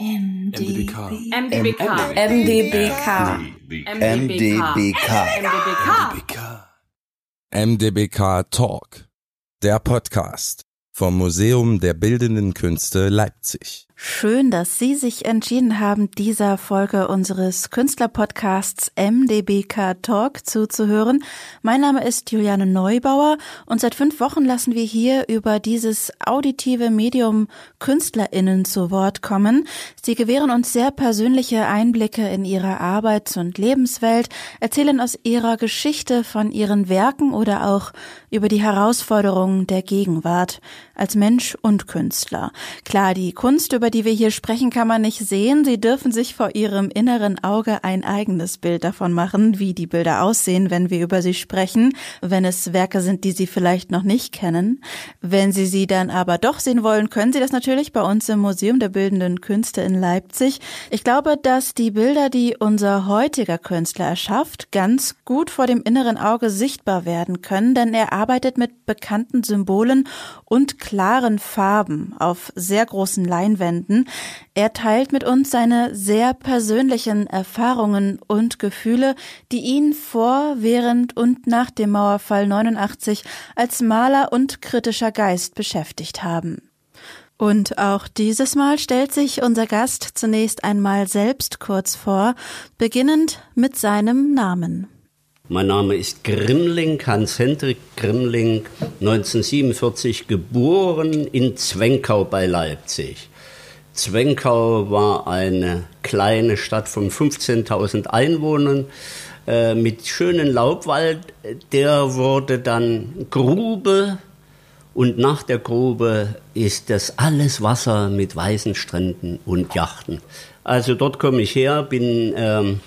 MDBK. MDBK. MDBK. MDBK. MDBK. MDBK Talk, der Podcast vom Museum der Bildenden Künste Leipzig. Schön, dass Sie sich entschieden haben, dieser Folge unseres Künstlerpodcasts MDBK Talk zuzuhören. Mein Name ist Juliane Neubauer und seit fünf Wochen lassen wir hier über dieses auditive Medium KünstlerInnen zu Wort kommen. Sie gewähren uns sehr persönliche Einblicke in ihre Arbeits- und Lebenswelt, erzählen aus ihrer Geschichte von ihren Werken oder auch über die Herausforderungen der Gegenwart als Mensch und Künstler. Klar, die Kunst, über die wir hier sprechen, kann man nicht sehen. Sie dürfen sich vor ihrem inneren Auge ein eigenes Bild davon machen, wie die Bilder aussehen, wenn wir über sie sprechen, wenn es Werke sind, die Sie vielleicht noch nicht kennen. Wenn Sie sie dann aber doch sehen wollen, können Sie das natürlich bei uns im Museum der Bildenden Künste in Leipzig. Ich glaube, dass die Bilder, die unser heutiger Künstler erschafft, ganz gut vor dem inneren Auge sichtbar werden können, denn er arbeitet mit bekannten Symbolen und klaren Farben auf sehr großen Leinwänden. Er teilt mit uns seine sehr persönlichen Erfahrungen und Gefühle, die ihn vor, während und nach dem Mauerfall 89 als Maler und kritischer Geist beschäftigt haben. Und auch dieses Mal stellt sich unser Gast zunächst einmal selbst kurz vor, beginnend mit seinem Namen. Mein Name ist Grimling, Hans-Hendrik Grimling, 1947 geboren in Zwenkau bei Leipzig. Zwenkau war eine kleine Stadt von 15.000 Einwohnern äh, mit schönen Laubwald. Der wurde dann Grube und nach der Grube ist das alles Wasser mit weißen Stränden und Yachten. Also dort komme ich her, bin ähm,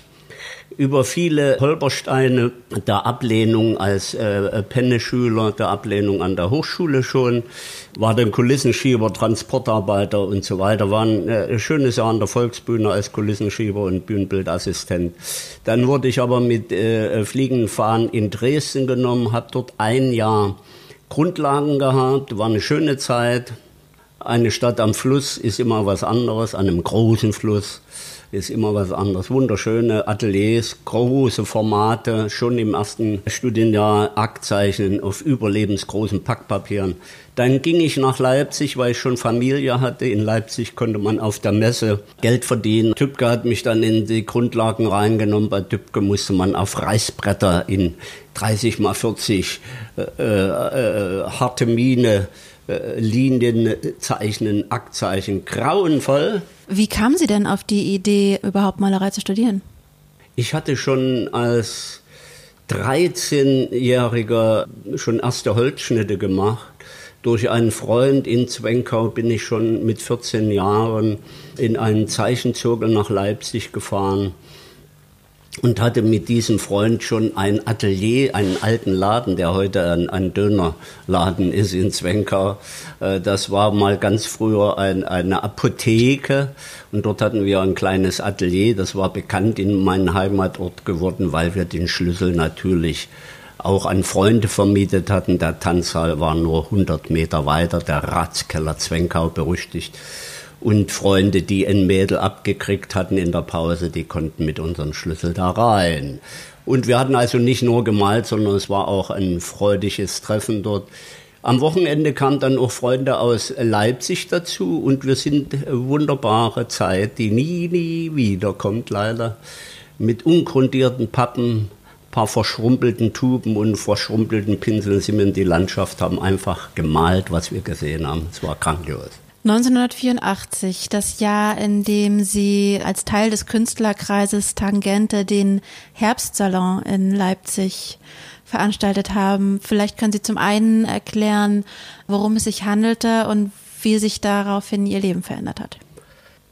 über viele Holpersteine der Ablehnung als äh, Penneschüler, der Ablehnung an der Hochschule schon, war dann Kulissenschieber, Transportarbeiter und so weiter, war ein äh, schönes Jahr an der Volksbühne als Kulissenschieber und Bühnenbildassistent. Dann wurde ich aber mit äh, Fliegenfahren in Dresden genommen, habe dort ein Jahr Grundlagen gehabt, war eine schöne Zeit. Eine Stadt am Fluss ist immer was anderes, an einem großen Fluss ist immer was anderes. Wunderschöne Ateliers, große Formate, schon im ersten Studienjahr Aktzeichnen auf überlebensgroßen Packpapieren. Dann ging ich nach Leipzig, weil ich schon Familie hatte. In Leipzig konnte man auf der Messe Geld verdienen. Tübke hat mich dann in die Grundlagen reingenommen. Bei Tübke musste man auf Reißbretter in 30 mal 40 äh, äh, harte Mine äh, Linien zeichnen, Aktzeichen, grauenvoll. Wie kamen Sie denn auf die Idee, überhaupt Malerei zu studieren? Ich hatte schon als 13-Jähriger schon erste Holzschnitte gemacht. Durch einen Freund in Zwenkau bin ich schon mit 14 Jahren in einen Zeichenzirkel nach Leipzig gefahren und hatte mit diesem Freund schon ein Atelier, einen alten Laden, der heute ein, ein Dönerladen ist in Zwenkau. Äh, das war mal ganz früher ein, eine Apotheke und dort hatten wir ein kleines Atelier. Das war bekannt in meinem Heimatort geworden, weil wir den Schlüssel natürlich auch an Freunde vermietet hatten. Der Tanzsaal war nur 100 Meter weiter, der Ratskeller Zwenkau berüchtigt. Und Freunde, die ein Mädel abgekriegt hatten in der Pause, die konnten mit unserem Schlüssel da rein. Und wir hatten also nicht nur gemalt, sondern es war auch ein freudiges Treffen dort. Am Wochenende kamen dann auch Freunde aus Leipzig dazu und wir sind eine wunderbare Zeit, die nie, nie wiederkommt leider, mit ungrundierten Pappen, paar verschrumpelten Tuben und verschrumpelten Pinseln sind wir in die Landschaft, haben einfach gemalt, was wir gesehen haben. Es war grandios. 1984, das Jahr, in dem Sie als Teil des Künstlerkreises Tangente den Herbstsalon in Leipzig veranstaltet haben. Vielleicht können Sie zum einen erklären, worum es sich handelte und wie sich daraufhin Ihr Leben verändert hat.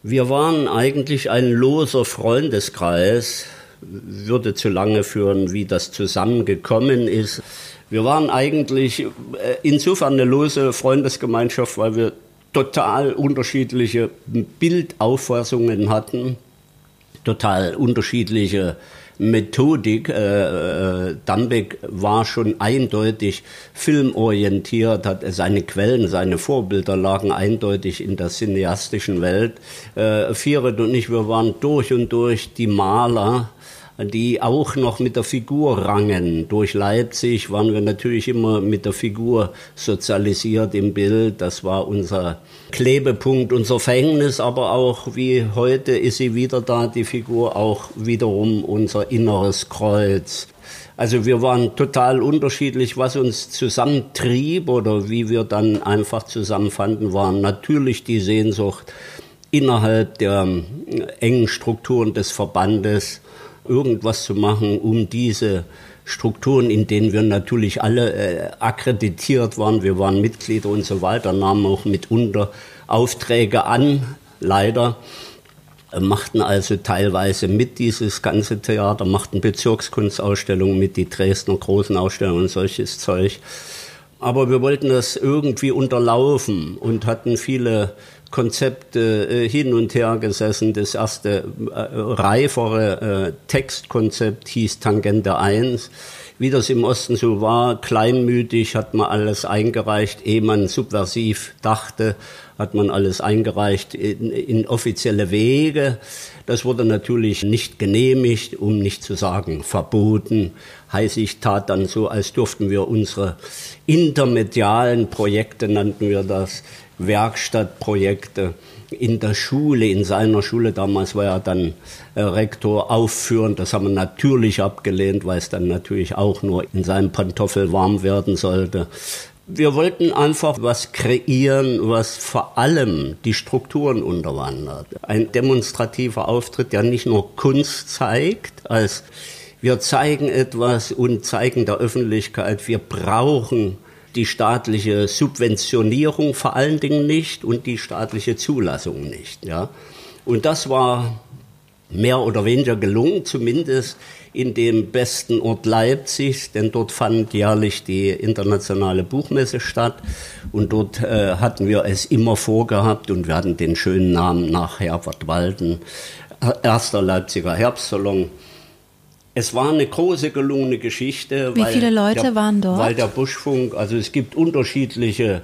Wir waren eigentlich ein loser Freundeskreis, würde zu lange führen, wie das zusammengekommen ist. Wir waren eigentlich äh, insofern eine lose Freundesgemeinschaft, weil wir total unterschiedliche Bildauffassungen hatten, total unterschiedliche Methodik. Äh, Dambeck war schon eindeutig filmorientiert, hat seine Quellen, seine Vorbilder lagen eindeutig in der cineastischen Welt. Äh, Firet und ich, wir waren durch und durch die Maler die auch noch mit der Figur rangen. Durch Leipzig waren wir natürlich immer mit der Figur sozialisiert im Bild. Das war unser Klebepunkt, unser Verhängnis, aber auch wie heute ist sie wieder da, die Figur, auch wiederum unser inneres Kreuz. Also wir waren total unterschiedlich, was uns zusammentrieb oder wie wir dann einfach zusammenfanden, waren natürlich die Sehnsucht innerhalb der engen Strukturen des Verbandes irgendwas zu machen, um diese Strukturen, in denen wir natürlich alle äh, akkreditiert waren, wir waren Mitglieder und so weiter, nahmen auch mitunter Aufträge an, leider, äh, machten also teilweise mit dieses ganze Theater, machten Bezirkskunstausstellungen mit, die Dresdner großen Ausstellungen und solches Zeug. Aber wir wollten das irgendwie unterlaufen und hatten viele Konzepte äh, hin und her gesessen. Das erste äh, reifere äh, Textkonzept hieß Tangente 1. Wie das im Osten so war, kleinmütig hat man alles eingereicht, ehe man subversiv dachte, hat man alles eingereicht in, in offizielle Wege. Das wurde natürlich nicht genehmigt, um nicht zu sagen verboten. Heißt, ich tat dann so, als durften wir unsere intermedialen Projekte, nannten wir das, Werkstattprojekte in der Schule, in seiner Schule, damals war er dann äh, Rektor, aufführen. Das haben wir natürlich abgelehnt, weil es dann natürlich auch nur in seinem Pantoffel warm werden sollte. Wir wollten einfach was kreieren, was vor allem die Strukturen unterwandert. Ein demonstrativer Auftritt, der nicht nur Kunst zeigt, als wir zeigen etwas und zeigen der Öffentlichkeit, wir brauchen die staatliche Subventionierung vor allen Dingen nicht und die staatliche Zulassung nicht. Ja. Und das war mehr oder weniger gelungen, zumindest in dem besten Ort Leipzigs, denn dort fand jährlich die internationale Buchmesse statt und dort äh, hatten wir es immer vorgehabt und wir hatten den schönen Namen nach Herbert Walden, erster Leipziger Herbstsalon es war eine große gelungene Geschichte. Wie viele Leute der, waren dort? Weil der Buschfunk, also es gibt unterschiedliche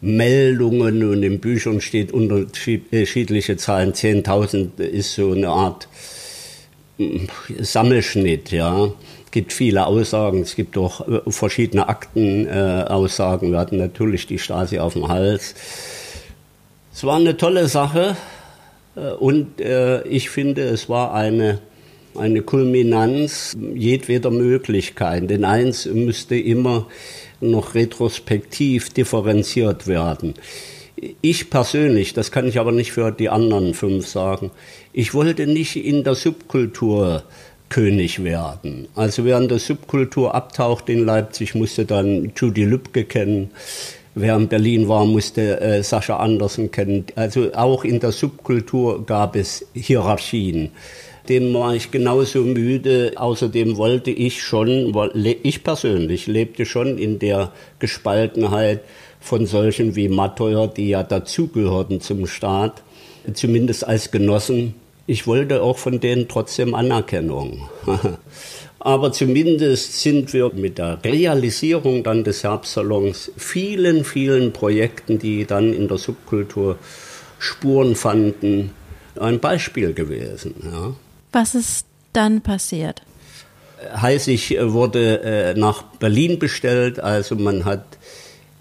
Meldungen und in Büchern steht unterschiedliche Zahlen. 10.000 ist so eine Art hm, Sammelschnitt, ja. Es gibt viele Aussagen, es gibt auch äh, verschiedene Aktenaussagen. Äh, Wir hatten natürlich die Stasi auf dem Hals. Es war eine tolle Sache äh, und äh, ich finde, es war eine eine Kulminanz jedweder Möglichkeiten. Denn eins müsste immer noch retrospektiv differenziert werden. Ich persönlich, das kann ich aber nicht für die anderen fünf sagen, ich wollte nicht in der Subkultur König werden. Also in der Subkultur abtaucht in Leipzig, musste dann Judy Lübcke kennen. Wer in Berlin war, musste äh, Sascha Andersen kennen. Also auch in der Subkultur gab es Hierarchien dem war ich genauso müde. Außerdem wollte ich schon, ich persönlich lebte schon in der Gespaltenheit von solchen wie Matteuer, die ja dazugehörten zum Staat, zumindest als Genossen. Ich wollte auch von denen trotzdem Anerkennung. Aber zumindest sind wir mit der Realisierung dann des Herbstsalons vielen, vielen Projekten, die dann in der Subkultur Spuren fanden, ein Beispiel gewesen. Ja. Was ist dann passiert? Heißt, ich wurde äh, nach Berlin bestellt, also man hat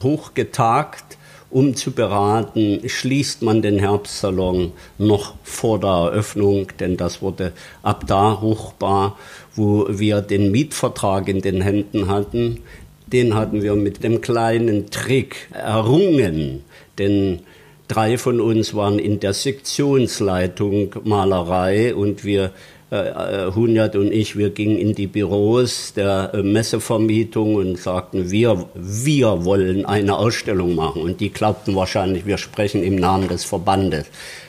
hochgetagt, um zu beraten, schließt man den Herbstsalon noch vor der Eröffnung, denn das wurde ab da ruchbar, wo wir den Mietvertrag in den Händen hatten. Den hatten wir mit dem kleinen Trick errungen, denn Drei von uns waren in der Sektionsleitung Malerei und wir äh, Hunyad und ich, wir gingen in die Büros der äh, Messevermietung und sagten, wir, wir wollen eine Ausstellung machen. Und die glaubten wahrscheinlich, wir sprechen im Namen des Verbandes.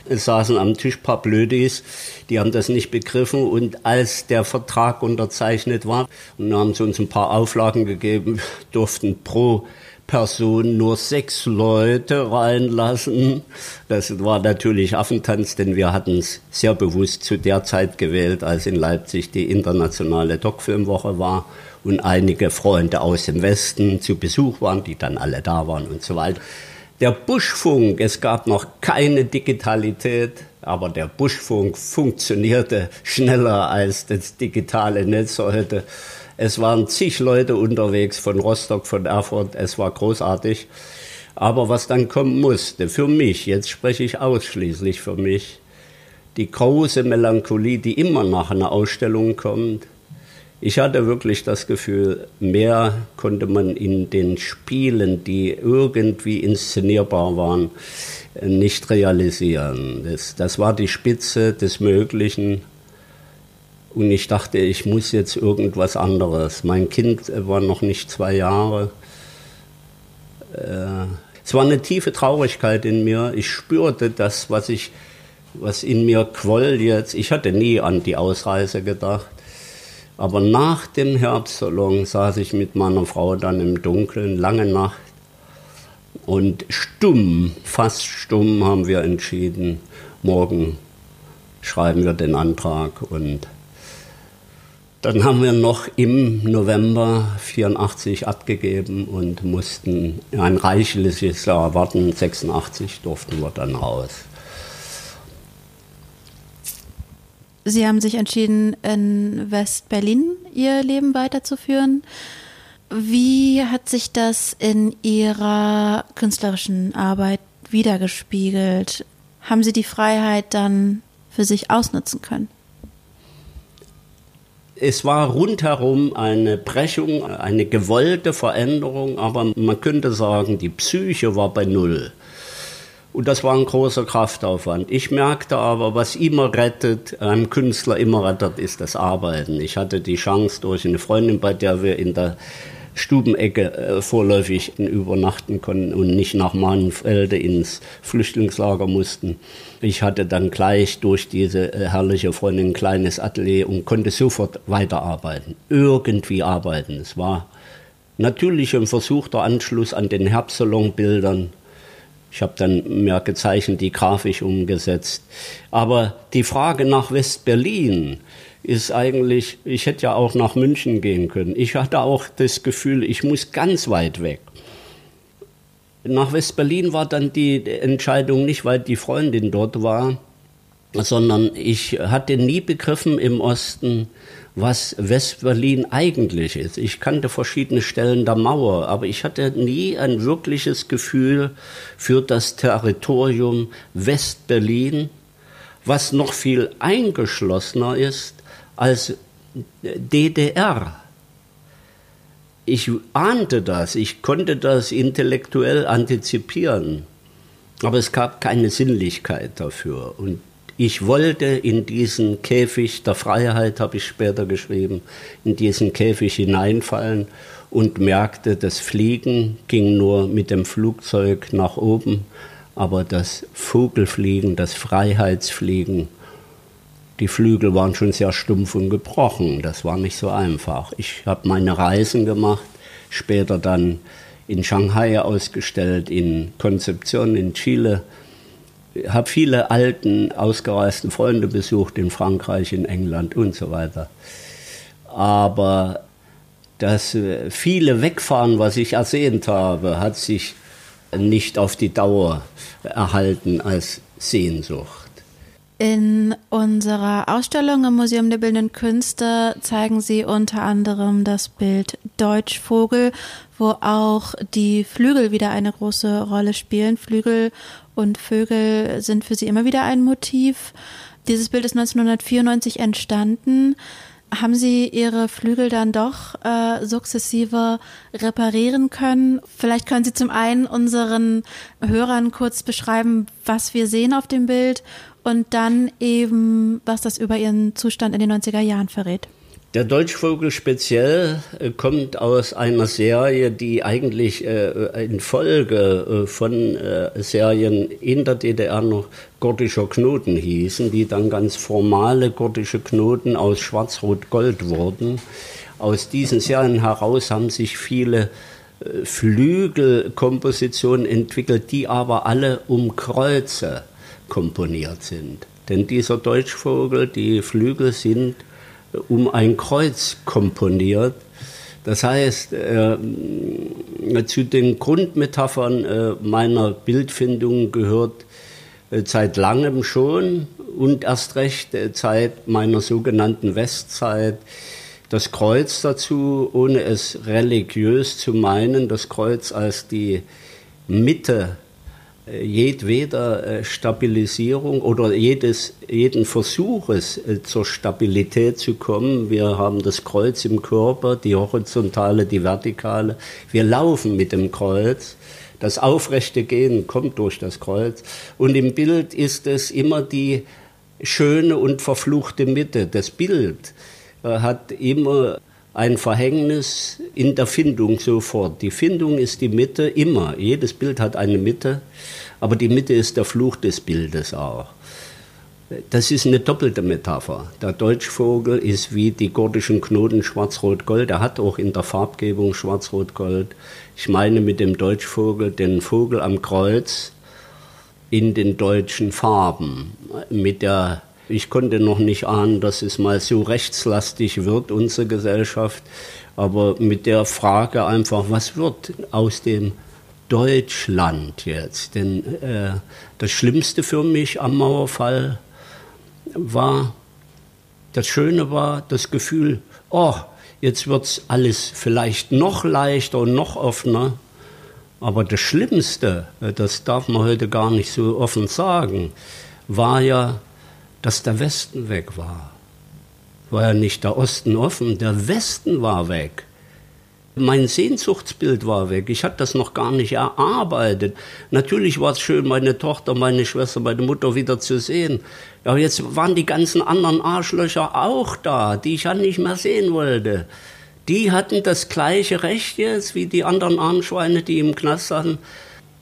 Es saßen am Tisch paar Blödis, die haben das nicht begriffen. Und als der Vertrag unterzeichnet war, und haben sie uns ein paar Auflagen gegeben, durften pro Person nur sechs Leute reinlassen. Das war natürlich Affentanz, denn wir hatten es sehr bewusst zu der Zeit gewählt, als in Leipzig die internationale Doc-Filmwoche war und einige Freunde aus dem Westen zu Besuch waren, die dann alle da waren und so weiter. Der Buschfunk, es gab noch keine Digitalität, aber der Buschfunk funktionierte schneller als das digitale Netz heute. Es waren zig Leute unterwegs von Rostock, von Erfurt. Es war großartig. Aber was dann kommen musste, für mich, jetzt spreche ich ausschließlich für mich, die große Melancholie, die immer nach einer Ausstellung kommt. Ich hatte wirklich das Gefühl, mehr konnte man in den Spielen, die irgendwie inszenierbar waren, nicht realisieren. Das, das war die Spitze des Möglichen. Und ich dachte, ich muss jetzt irgendwas anderes. Mein Kind war noch nicht zwei Jahre. Äh, es war eine tiefe Traurigkeit in mir. Ich spürte das, was ich, was in mir quoll jetzt. Ich hatte nie an die Ausreise gedacht. Aber nach dem Herbstsalon saß ich mit meiner Frau dann im Dunkeln, lange Nacht. Und stumm, fast stumm haben wir entschieden, morgen schreiben wir den Antrag und dann haben wir noch im November 84 abgegeben und mussten ein reichliches Jahr warten. 86 durften wir dann raus. Sie haben sich entschieden, in West-Berlin Ihr Leben weiterzuführen. Wie hat sich das in Ihrer künstlerischen Arbeit wiedergespiegelt? Haben Sie die Freiheit dann für sich ausnutzen können? Es war rundherum eine Brechung, eine gewollte Veränderung, aber man könnte sagen, die Psyche war bei Null. Und das war ein großer Kraftaufwand. Ich merkte aber, was immer rettet, einem Künstler immer rettet, ist das Arbeiten. Ich hatte die Chance durch eine Freundin, bei der wir in der Stubenecke äh, vorläufig übernachten konnten und nicht nach Mahnfelde ins Flüchtlingslager mussten. Ich hatte dann gleich durch diese äh, herrliche Freundin ein kleines Atelier und konnte sofort weiterarbeiten, irgendwie arbeiten. Es war natürlich ein versuchter Anschluss an den Herbstsalonbildern. Ich habe dann mehr gezeichnet, die grafisch umgesetzt. Aber die Frage nach West-Berlin, ist eigentlich, ich hätte ja auch nach München gehen können. Ich hatte auch das Gefühl, ich muss ganz weit weg. Nach West-Berlin war dann die Entscheidung nicht, weil die Freundin dort war, sondern ich hatte nie begriffen im Osten, was West-Berlin eigentlich ist. Ich kannte verschiedene Stellen der Mauer, aber ich hatte nie ein wirkliches Gefühl für das Territorium West-Berlin, was noch viel eingeschlossener ist als DDR. Ich ahnte das, ich konnte das intellektuell antizipieren, aber es gab keine Sinnlichkeit dafür. Und ich wollte in diesen Käfig der Freiheit, habe ich später geschrieben, in diesen Käfig hineinfallen und merkte, das Fliegen ging nur mit dem Flugzeug nach oben, aber das Vogelfliegen, das Freiheitsfliegen, die Flügel waren schon sehr stumpf und gebrochen. Das war nicht so einfach. Ich habe meine Reisen gemacht, später dann in Shanghai ausgestellt, in Konzeption in Chile. Habe viele alten, ausgereisten Freunde besucht in Frankreich, in England und so weiter. Aber das äh, viele Wegfahren, was ich ersehnt habe, hat sich nicht auf die Dauer erhalten als Sehnsucht. In unserer Ausstellung im Museum der Bildenden Künste zeigen Sie unter anderem das Bild Deutschvogel, wo auch die Flügel wieder eine große Rolle spielen. Flügel und Vögel sind für Sie immer wieder ein Motiv. Dieses Bild ist 1994 entstanden. Haben Sie Ihre Flügel dann doch äh, sukzessive reparieren können? Vielleicht können Sie zum einen unseren Hörern kurz beschreiben, was wir sehen auf dem Bild und dann eben, was das über ihren Zustand in den 90er Jahren verrät. Der Deutschvogel speziell äh, kommt aus einer Serie, die eigentlich äh, in Folge äh, von äh, Serien in der DDR noch gordischer Knoten hießen, die dann ganz formale gordische Knoten aus Schwarz-Rot-Gold wurden. Aus diesen Serien heraus haben sich viele äh, Flügelkompositionen entwickelt, die aber alle um Kreuze komponiert sind. Denn dieser Deutschvogel, die Flügel sind äh, um ein Kreuz komponiert. Das heißt, äh, zu den Grundmetaphern äh, meiner Bildfindung gehört äh, seit langem schon und erst recht äh, seit meiner sogenannten Westzeit das Kreuz dazu, ohne es religiös zu meinen, das Kreuz als die Mitte jedweder äh, Stabilisierung oder jedes, jeden Versuches zur Stabilität zu kommen. Wir haben das Kreuz im Körper, die horizontale, die vertikale. Wir laufen mit dem Kreuz. Das aufrechte Gehen kommt durch das Kreuz. Und im Bild ist es immer die schöne und verfluchte Mitte. Das Bild äh, hat immer ein Verhängnis in der Findung sofort. Die Findung ist die Mitte immer. Jedes Bild hat eine Mitte, aber die Mitte ist der Fluch des Bildes auch. Das ist eine doppelte Metapher. Der Deutschvogel ist wie die gordischen Knoten Schwarz-Rot-Gold. Er hat auch in der Farbgebung Schwarz-Rot-Gold. Ich meine mit dem Deutschvogel den Vogel am Kreuz in den deutschen Farben. Mit der ich konnte noch nicht ahnen, dass es mal so rechtslastig wird, unsere Gesellschaft. Aber mit der Frage einfach, was wird aus dem Deutschland jetzt? Denn äh, das Schlimmste für mich am Mauerfall war, das Schöne war das Gefühl, oh, jetzt wird es alles vielleicht noch leichter und noch offener. Aber das Schlimmste, äh, das darf man heute gar nicht so offen sagen, war ja dass der Westen weg war. War ja nicht der Osten offen, der Westen war weg. Mein Sehnsuchtsbild war weg. Ich hatte das noch gar nicht erarbeitet. Natürlich war es schön, meine Tochter, meine Schwester, meine Mutter wieder zu sehen. Aber jetzt waren die ganzen anderen Arschlöcher auch da, die ich ja nicht mehr sehen wollte. Die hatten das gleiche Recht jetzt wie die anderen Armschweine, die im Knast saßen.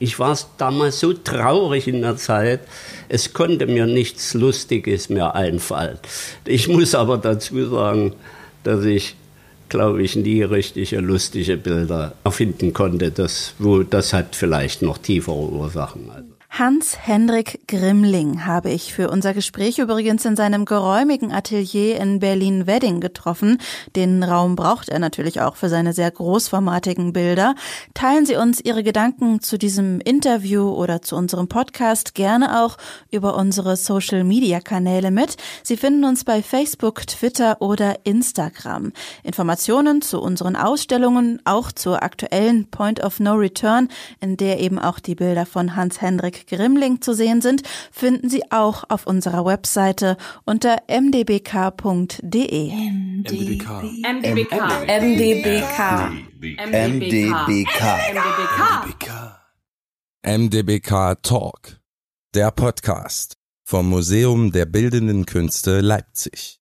Ich war damals so traurig in der Zeit, es konnte mir nichts Lustiges mehr einfallen. Ich muss aber dazu sagen, dass ich, glaube ich, nie richtige lustige Bilder erfinden konnte. Das, wo, das hat vielleicht noch tiefere Ursachen. Also. Hans-Hendrik Grimling habe ich für unser Gespräch übrigens in seinem geräumigen Atelier in Berlin-Wedding getroffen. Den Raum braucht er natürlich auch für seine sehr großformatigen Bilder. Teilen Sie uns Ihre Gedanken zu diesem Interview oder zu unserem Podcast gerne auch über unsere Social-Media-Kanäle mit. Sie finden uns bei Facebook, Twitter oder Instagram. Informationen zu unseren Ausstellungen, auch zur aktuellen Point of No Return, in der eben auch die Bilder von Hans-Hendrik Grimling zu sehen sind, finden Sie auch auf unserer Webseite unter mdbk.de. MDBK. MDBK. MDBK. MDBK. MDBK. MDBK Talk, der Podcast vom Museum der Bildenden Künste Leipzig.